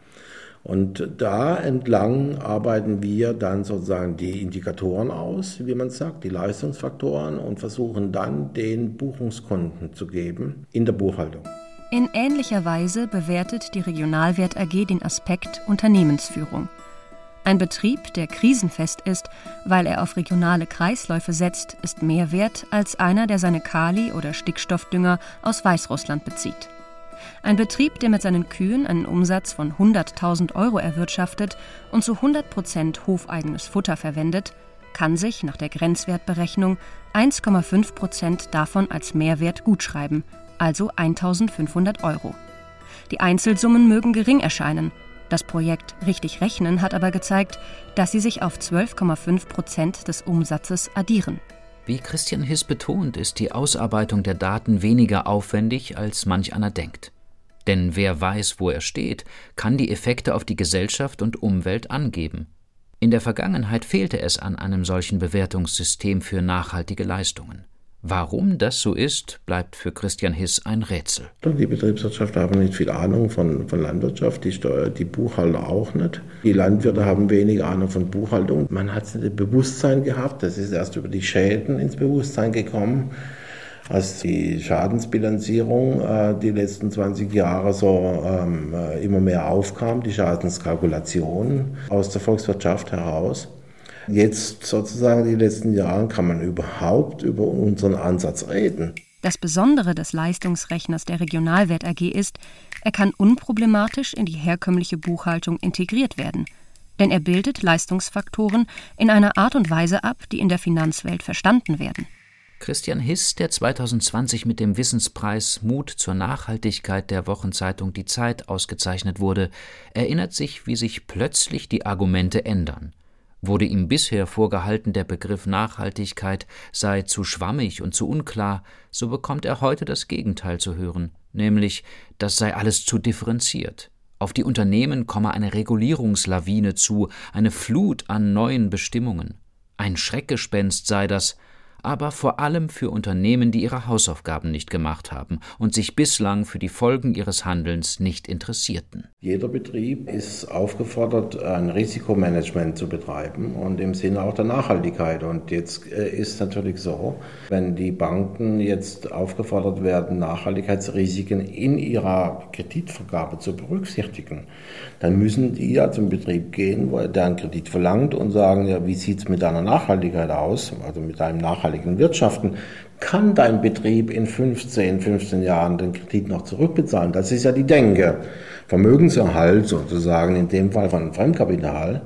Und da entlang arbeiten wir dann sozusagen die Indikatoren aus, wie man sagt, die Leistungsfaktoren und versuchen dann den Buchungskonten zu geben in der Buchhaltung. In ähnlicher Weise bewertet die Regionalwert AG den Aspekt Unternehmensführung. Ein Betrieb, der krisenfest ist, weil er auf regionale Kreisläufe setzt, ist mehr wert als einer, der seine Kali- oder Stickstoffdünger aus Weißrussland bezieht. Ein Betrieb, der mit seinen Kühen einen Umsatz von 100.000 Euro erwirtschaftet und zu 100 Prozent hofeigenes Futter verwendet, kann sich nach der Grenzwertberechnung 1,5 Prozent davon als Mehrwert gutschreiben, also 1.500 Euro. Die Einzelsummen mögen gering erscheinen. Das Projekt Richtig Rechnen hat aber gezeigt, dass sie sich auf 12,5 Prozent des Umsatzes addieren. Wie Christian Hiss betont, ist die Ausarbeitung der Daten weniger aufwendig, als manch einer denkt. Denn wer weiß, wo er steht, kann die Effekte auf die Gesellschaft und Umwelt angeben. In der Vergangenheit fehlte es an einem solchen Bewertungssystem für nachhaltige Leistungen. Warum das so ist, bleibt für Christian Hiss ein Rätsel. Die Betriebswirtschaft haben nicht viel Ahnung von, von Landwirtschaft, die, Steuer, die Buchhalter auch nicht. Die Landwirte haben wenig Ahnung von Buchhaltung. Man hat es nicht im Bewusstsein gehabt, das ist erst über die Schäden ins Bewusstsein gekommen als die Schadensbilanzierung äh, die letzten 20 Jahre so ähm, äh, immer mehr aufkam, die Schadenskalkulation aus der Volkswirtschaft heraus. Jetzt sozusagen die letzten Jahre kann man überhaupt über unseren Ansatz reden. Das Besondere des Leistungsrechners der Regionalwert AG ist, er kann unproblematisch in die herkömmliche Buchhaltung integriert werden, denn er bildet Leistungsfaktoren in einer Art und Weise ab, die in der Finanzwelt verstanden werden. Christian Hiss, der 2020 mit dem Wissenspreis Mut zur Nachhaltigkeit der Wochenzeitung Die Zeit ausgezeichnet wurde, erinnert sich, wie sich plötzlich die Argumente ändern. Wurde ihm bisher vorgehalten, der Begriff Nachhaltigkeit sei zu schwammig und zu unklar, so bekommt er heute das Gegenteil zu hören, nämlich, das sei alles zu differenziert. Auf die Unternehmen komme eine Regulierungslawine zu, eine Flut an neuen Bestimmungen. Ein Schreckgespenst sei das, aber vor allem für Unternehmen, die ihre Hausaufgaben nicht gemacht haben und sich bislang für die Folgen ihres Handelns nicht interessierten. Jeder Betrieb ist aufgefordert, ein Risikomanagement zu betreiben und im Sinne auch der Nachhaltigkeit. Und jetzt äh, ist natürlich so, wenn die Banken jetzt aufgefordert werden, Nachhaltigkeitsrisiken in ihrer Kreditvergabe zu berücksichtigen, dann müssen die ja zum Betrieb gehen, der einen Kredit verlangt und sagen, ja, wie sieht es mit deiner Nachhaltigkeit aus, also mit deinem nachhaltigen Wirtschaften? Kann dein Betrieb in 15, 15 Jahren den Kredit noch zurückbezahlen? Das ist ja die Denke. Vermögenserhalt sozusagen, in dem Fall von Fremdkapital,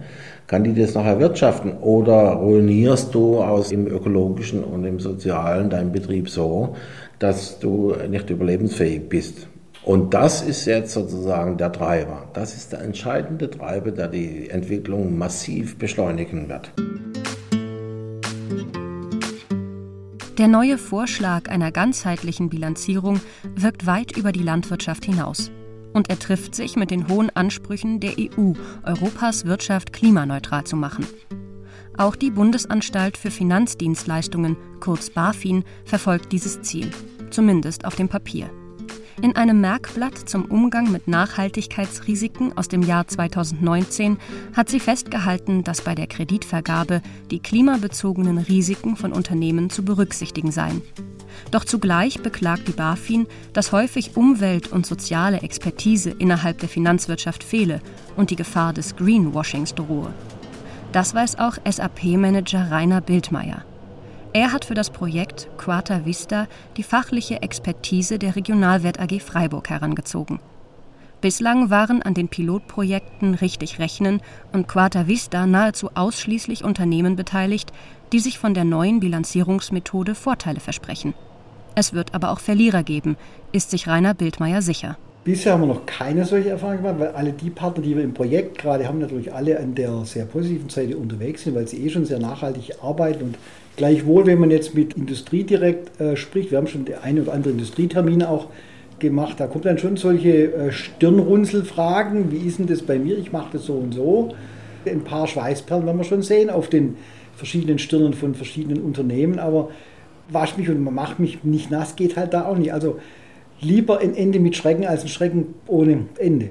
kann die das noch erwirtschaften? Oder ruinierst du aus dem ökologischen und im sozialen deinen Betrieb so, dass du nicht überlebensfähig bist? Und das ist jetzt sozusagen der Treiber. Das ist der entscheidende Treiber, der die Entwicklung massiv beschleunigen wird. Der neue Vorschlag einer ganzheitlichen Bilanzierung wirkt weit über die Landwirtschaft hinaus. Und er trifft sich mit den hohen Ansprüchen der EU, Europas Wirtschaft klimaneutral zu machen. Auch die Bundesanstalt für Finanzdienstleistungen, kurz BaFin, verfolgt dieses Ziel, zumindest auf dem Papier. In einem Merkblatt zum Umgang mit Nachhaltigkeitsrisiken aus dem Jahr 2019 hat sie festgehalten, dass bei der Kreditvergabe die klimabezogenen Risiken von Unternehmen zu berücksichtigen seien. Doch zugleich beklagt die BaFin, dass häufig Umwelt- und soziale Expertise innerhalb der Finanzwirtschaft fehle und die Gefahr des Greenwashings drohe. Das weiß auch SAP-Manager Rainer Bildmeier. Er hat für das Projekt Quata Vista die fachliche Expertise der Regionalwert AG Freiburg herangezogen. Bislang waren an den Pilotprojekten Richtig Rechnen und Quata Vista nahezu ausschließlich Unternehmen beteiligt, die sich von der neuen Bilanzierungsmethode Vorteile versprechen. Es wird aber auch Verlierer geben, ist sich Rainer Bildmeier sicher. Bisher haben wir noch keine solche Erfahrung gemacht, weil alle die Partner, die wir im Projekt gerade haben, natürlich alle an der sehr positiven Seite unterwegs sind, weil sie eh schon sehr nachhaltig arbeiten und Gleichwohl, wenn man jetzt mit Industrie direkt äh, spricht, wir haben schon die eine oder andere Industrietermine auch gemacht, da kommt dann schon solche äh, Stirnrunzelfragen, wie ist denn das bei mir, ich mache das so und so. Ein paar Schweißperlen werden wir schon sehen auf den verschiedenen Stirnen von verschiedenen Unternehmen, aber wasch mich und man macht mich nicht nass, geht halt da auch nicht. Also lieber ein Ende mit Schrecken als ein Schrecken ohne Ende.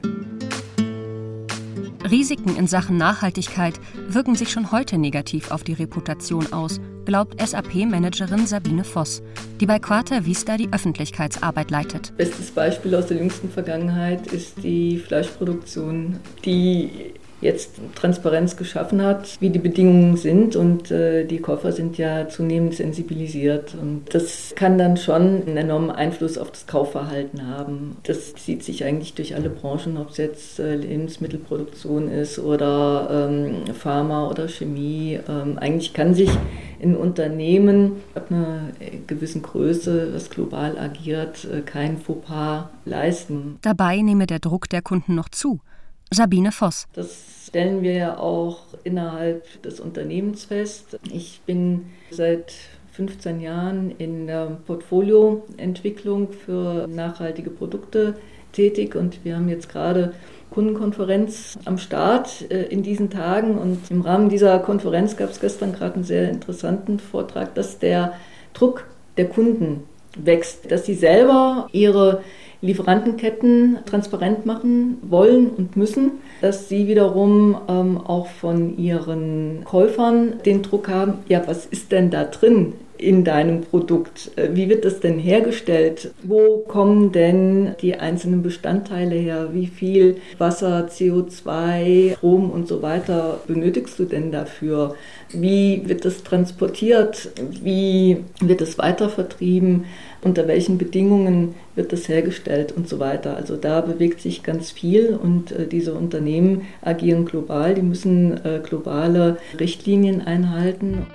Risiken in Sachen Nachhaltigkeit wirken sich schon heute negativ auf die Reputation aus, glaubt SAP-Managerin Sabine Voss, die bei Quarta Vista die Öffentlichkeitsarbeit leitet. Bestes Beispiel aus der jüngsten Vergangenheit ist die Fleischproduktion, die jetzt Transparenz geschaffen hat, wie die Bedingungen sind und äh, die Käufer sind ja zunehmend sensibilisiert und das kann dann schon einen enormen Einfluss auf das Kaufverhalten haben. Das zieht sich eigentlich durch alle Branchen, ob es jetzt äh, Lebensmittelproduktion ist oder ähm, Pharma oder Chemie. Ähm, eigentlich kann sich ein Unternehmen ab einer gewissen Größe, das global agiert, äh, kein Fauxpas leisten. Dabei nehme der Druck der Kunden noch zu. Sabine Voss. Das stellen wir ja auch innerhalb des Unternehmens fest. Ich bin seit 15 Jahren in der Portfolioentwicklung für nachhaltige Produkte tätig und wir haben jetzt gerade Kundenkonferenz am Start äh, in diesen Tagen und im Rahmen dieser Konferenz gab es gestern gerade einen sehr interessanten Vortrag, dass der Druck der Kunden wächst, dass sie selber ihre Lieferantenketten transparent machen wollen und müssen, dass sie wiederum ähm, auch von ihren Käufern den Druck haben, ja, was ist denn da drin in deinem Produkt? Äh, wie wird das denn hergestellt? Wo kommen denn die einzelnen Bestandteile her? Wie viel Wasser, CO2, Strom und so weiter benötigst du denn dafür? Wie wird das transportiert? Wie wird es weitervertrieben? Unter welchen Bedingungen wird das hergestellt und so weiter? Also da bewegt sich ganz viel und äh, diese Unternehmen agieren global. Die müssen äh, globale Richtlinien einhalten.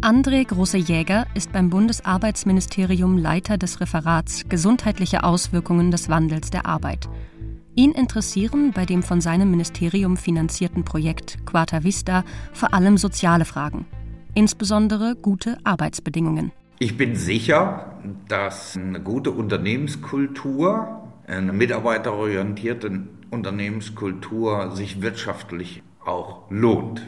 André Große-Jäger ist beim Bundesarbeitsministerium Leiter des Referats Gesundheitliche Auswirkungen des Wandels der Arbeit. Ihn interessieren bei dem von seinem Ministerium finanzierten Projekt Quarta Vista vor allem soziale Fragen, insbesondere gute Arbeitsbedingungen. Ich bin sicher, dass eine gute Unternehmenskultur, eine mitarbeiterorientierte Unternehmenskultur sich wirtschaftlich auch lohnt.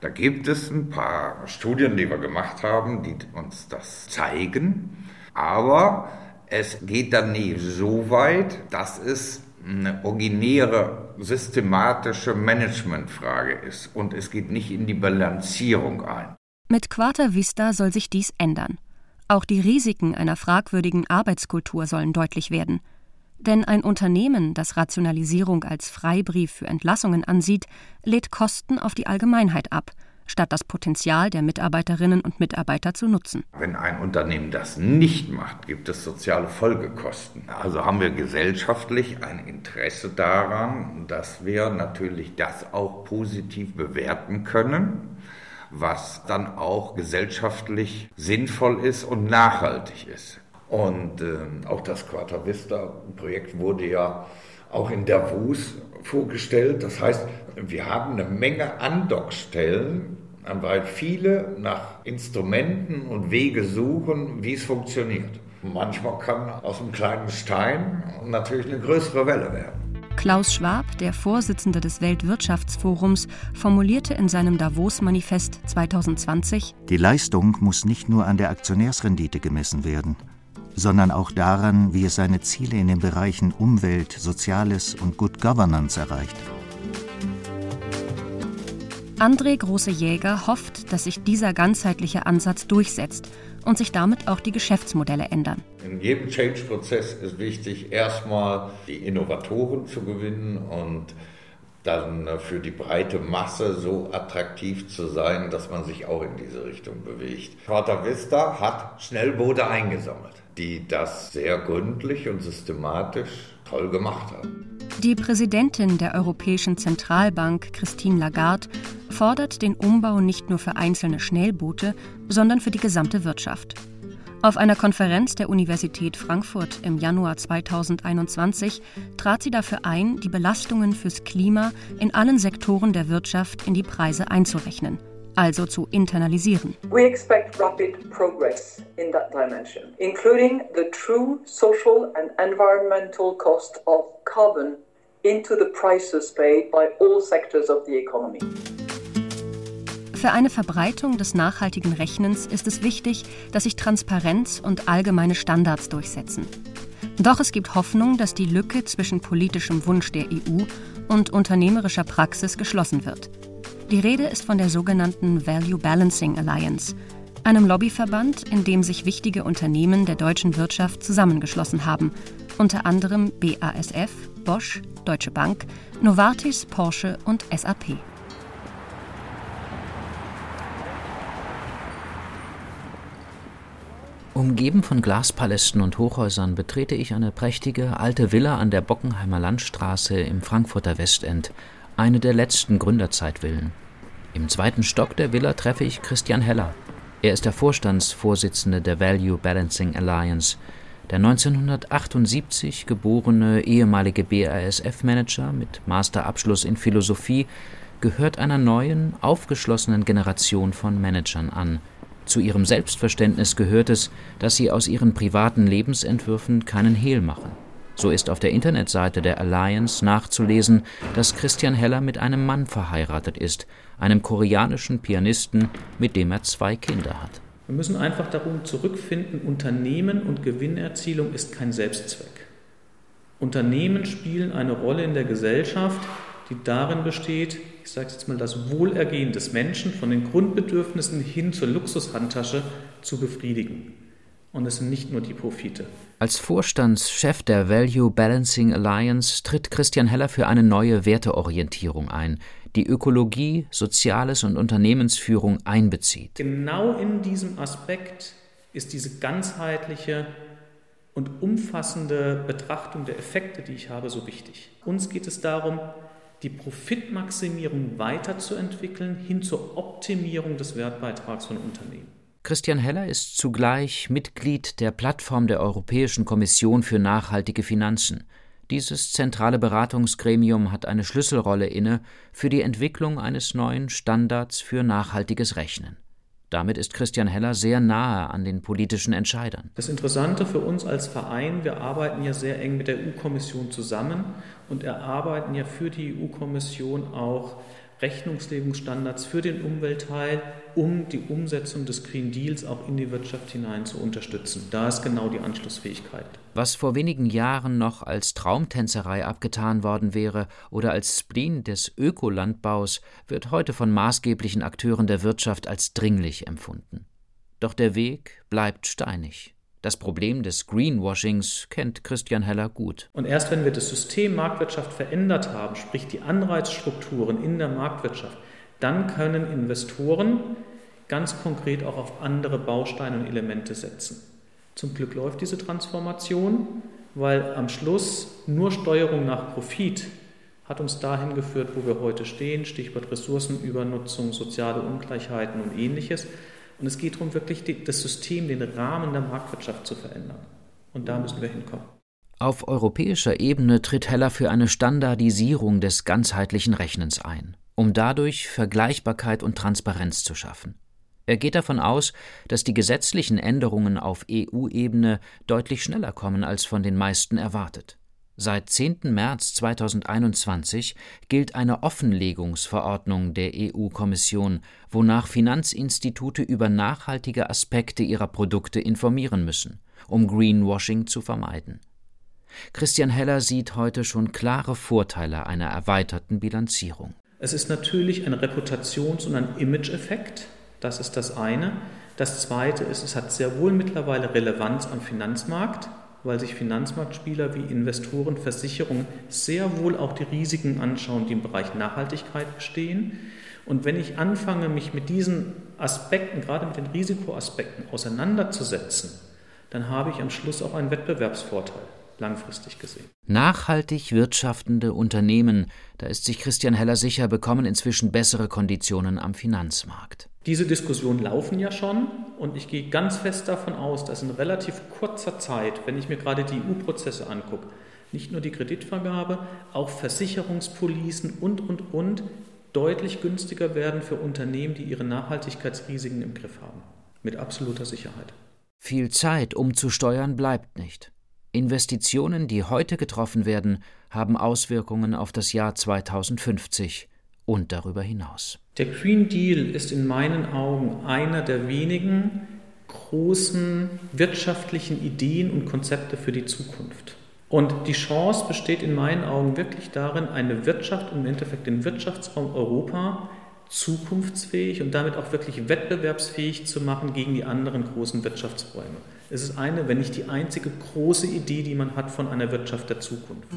Da gibt es ein paar Studien, die wir gemacht haben, die uns das zeigen. Aber es geht dann nie so weit, dass es eine originäre, systematische Managementfrage ist. Und es geht nicht in die Bilanzierung ein. Mit Quarta Vista soll sich dies ändern. Auch die Risiken einer fragwürdigen Arbeitskultur sollen deutlich werden. Denn ein Unternehmen, das Rationalisierung als Freibrief für Entlassungen ansieht, lädt Kosten auf die Allgemeinheit ab, statt das Potenzial der Mitarbeiterinnen und Mitarbeiter zu nutzen. Wenn ein Unternehmen das nicht macht, gibt es soziale Folgekosten. Also haben wir gesellschaftlich ein Interesse daran, dass wir natürlich das auch positiv bewerten können, was dann auch gesellschaftlich sinnvoll ist und nachhaltig ist. Und äh, auch das Quarta Vista-Projekt wurde ja auch in Davos vorgestellt. Das heißt, wir haben eine Menge Andockstellen, weil viele nach Instrumenten und Wege suchen, wie es funktioniert. Manchmal kann aus einem kleinen Stein natürlich eine größere Welle werden. Klaus Schwab, der Vorsitzende des Weltwirtschaftsforums, formulierte in seinem Davos-Manifest 2020: Die Leistung muss nicht nur an der Aktionärsrendite gemessen werden sondern auch daran, wie es seine Ziele in den Bereichen Umwelt, Soziales und Good Governance erreicht. André Große-Jäger hofft, dass sich dieser ganzheitliche Ansatz durchsetzt und sich damit auch die Geschäftsmodelle ändern. In jedem Change-Prozess ist wichtig, erstmal die Innovatoren zu gewinnen und dann für die breite Masse so attraktiv zu sein, dass man sich auch in diese Richtung bewegt. Quarta Vista hat Schnellboote eingesammelt die das sehr gründlich und systematisch toll gemacht haben. Die Präsidentin der Europäischen Zentralbank, Christine Lagarde, fordert den Umbau nicht nur für einzelne Schnellboote, sondern für die gesamte Wirtschaft. Auf einer Konferenz der Universität Frankfurt im Januar 2021 trat sie dafür ein, die Belastungen fürs Klima in allen Sektoren der Wirtschaft in die Preise einzurechnen also zu internalisieren. We expect rapid progress in that dimension, including the true social and environmental cost of carbon into the prices paid by all sectors of the economy. Für eine Verbreitung des nachhaltigen Rechnens ist es wichtig, dass sich Transparenz und allgemeine Standards durchsetzen. Doch es gibt Hoffnung, dass die Lücke zwischen politischem Wunsch der EU und unternehmerischer Praxis geschlossen wird. Die Rede ist von der sogenannten Value Balancing Alliance, einem Lobbyverband, in dem sich wichtige Unternehmen der deutschen Wirtschaft zusammengeschlossen haben, unter anderem BASF, Bosch, Deutsche Bank, Novartis, Porsche und SAP. Umgeben von Glaspalästen und Hochhäusern betrete ich eine prächtige alte Villa an der Bockenheimer Landstraße im Frankfurter Westend, eine der letzten Gründerzeitvillen. Im zweiten Stock der Villa treffe ich Christian Heller. Er ist der Vorstandsvorsitzende der Value Balancing Alliance, der 1978 geborene ehemalige BASF-Manager mit Masterabschluss in Philosophie gehört einer neuen, aufgeschlossenen Generation von Managern an. Zu ihrem Selbstverständnis gehört es, dass sie aus ihren privaten Lebensentwürfen keinen Hehl machen. So ist auf der Internetseite der Alliance nachzulesen, dass Christian Heller mit einem Mann verheiratet ist, einem koreanischen Pianisten, mit dem er zwei Kinder hat. Wir müssen einfach darum zurückfinden, Unternehmen und Gewinnerzielung ist kein Selbstzweck. Unternehmen spielen eine Rolle in der Gesellschaft, die darin besteht, ich sage jetzt mal, das Wohlergehen des Menschen von den Grundbedürfnissen hin zur Luxushandtasche zu befriedigen. Und es sind nicht nur die Profite. Als Vorstandschef der Value Balancing Alliance tritt Christian Heller für eine neue Werteorientierung ein, die Ökologie, Soziales und Unternehmensführung einbezieht. Genau in diesem Aspekt ist diese ganzheitliche und umfassende Betrachtung der Effekte, die ich habe, so wichtig. Uns geht es darum, die Profitmaximierung weiterzuentwickeln hin zur Optimierung des Wertbeitrags von Unternehmen. Christian Heller ist zugleich Mitglied der Plattform der Europäischen Kommission für nachhaltige Finanzen. Dieses zentrale Beratungsgremium hat eine Schlüsselrolle inne für die Entwicklung eines neuen Standards für nachhaltiges Rechnen. Damit ist Christian Heller sehr nahe an den politischen Entscheidern. Das Interessante für uns als Verein, wir arbeiten ja sehr eng mit der EU-Kommission zusammen und erarbeiten ja für die EU-Kommission auch Rechnungslegungsstandards für den Umweltteil, um die Umsetzung des Green Deals auch in die Wirtschaft hinein zu unterstützen. Da ist genau die Anschlussfähigkeit. Was vor wenigen Jahren noch als Traumtänzerei abgetan worden wäre oder als Spleen des Ökolandbaus, wird heute von maßgeblichen Akteuren der Wirtschaft als dringlich empfunden. Doch der Weg bleibt steinig. Das Problem des Greenwashings kennt Christian Heller gut. Und erst wenn wir das System Marktwirtschaft verändert haben, sprich die Anreizstrukturen in der Marktwirtschaft, dann können Investoren ganz konkret auch auf andere Bausteine und Elemente setzen. Zum Glück läuft diese Transformation, weil am Schluss nur Steuerung nach Profit hat uns dahin geführt, wo wir heute stehen, Stichwort Ressourcenübernutzung, soziale Ungleichheiten und ähnliches. Und es geht darum, wirklich das System, den Rahmen der Marktwirtschaft zu verändern. Und da müssen wir hinkommen. Auf europäischer Ebene tritt Heller für eine Standardisierung des ganzheitlichen Rechnens ein, um dadurch Vergleichbarkeit und Transparenz zu schaffen. Er geht davon aus, dass die gesetzlichen Änderungen auf EU-Ebene deutlich schneller kommen als von den meisten erwartet. Seit 10. März 2021 gilt eine Offenlegungsverordnung der EU-Kommission, wonach Finanzinstitute über nachhaltige Aspekte ihrer Produkte informieren müssen, um Greenwashing zu vermeiden. Christian Heller sieht heute schon klare Vorteile einer erweiterten Bilanzierung. Es ist natürlich ein Reputations- und ein Image-Effekt. Das ist das eine. Das zweite ist, es hat sehr wohl mittlerweile Relevanz am Finanzmarkt weil sich Finanzmarktspieler wie Investoren, Versicherungen sehr wohl auch die Risiken anschauen, die im Bereich Nachhaltigkeit bestehen. Und wenn ich anfange, mich mit diesen Aspekten, gerade mit den Risikoaspekten auseinanderzusetzen, dann habe ich am Schluss auch einen Wettbewerbsvorteil langfristig gesehen. Nachhaltig wirtschaftende Unternehmen, da ist sich Christian Heller sicher, bekommen inzwischen bessere Konditionen am Finanzmarkt. Diese Diskussionen laufen ja schon und ich gehe ganz fest davon aus, dass in relativ kurzer Zeit, wenn ich mir gerade die EU-Prozesse angucke, nicht nur die Kreditvergabe, auch Versicherungspolicen und, und, und deutlich günstiger werden für Unternehmen, die ihre Nachhaltigkeitsrisiken im Griff haben. Mit absoluter Sicherheit. Viel Zeit umzusteuern bleibt nicht. Investitionen, die heute getroffen werden, haben Auswirkungen auf das Jahr 2050 und darüber hinaus. Der Green Deal ist in meinen Augen einer der wenigen großen wirtschaftlichen Ideen und Konzepte für die Zukunft. Und die Chance besteht in meinen Augen wirklich darin, eine Wirtschaft im Endeffekt den Wirtschaftsraum Europa zukunftsfähig und damit auch wirklich wettbewerbsfähig zu machen gegen die anderen großen Wirtschaftsräume. Es ist eine, wenn nicht die einzige große Idee, die man hat von einer Wirtschaft der Zukunft.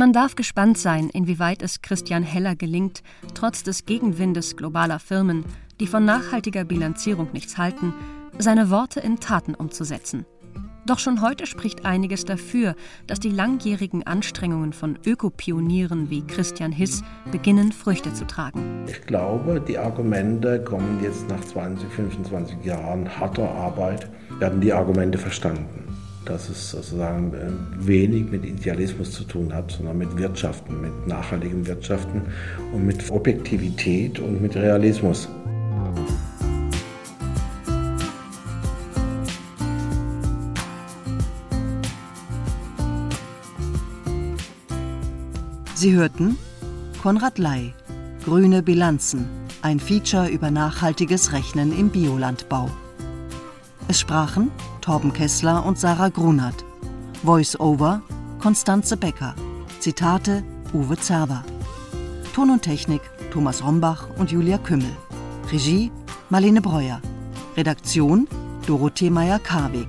Man darf gespannt sein, inwieweit es Christian Heller gelingt, trotz des Gegenwindes globaler Firmen, die von nachhaltiger Bilanzierung nichts halten, seine Worte in Taten umzusetzen. Doch schon heute spricht einiges dafür, dass die langjährigen Anstrengungen von Ökopionieren wie Christian Hiss beginnen, Früchte zu tragen. Ich glaube, die Argumente kommen jetzt nach 20, 25 Jahren harter Arbeit, werden die Argumente verstanden. Dass es sozusagen äh, wenig mit Idealismus zu tun hat, sondern mit Wirtschaften, mit nachhaltigem Wirtschaften und mit Objektivität und mit Realismus. Sie hörten Konrad Ley, Grüne Bilanzen, ein Feature über nachhaltiges Rechnen im Biolandbau. Es sprachen Torben Kessler und Sarah Grunert. Voice-Over Konstanze Becker. Zitate Uwe Zerber. Ton und Technik Thomas Rombach und Julia Kümmel. Regie Marlene Breuer. Redaktion Dorothee Meyer-Karweg.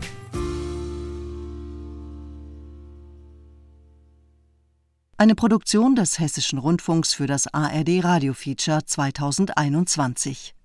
Eine Produktion des Hessischen Rundfunks für das ARD Radio Feature 2021.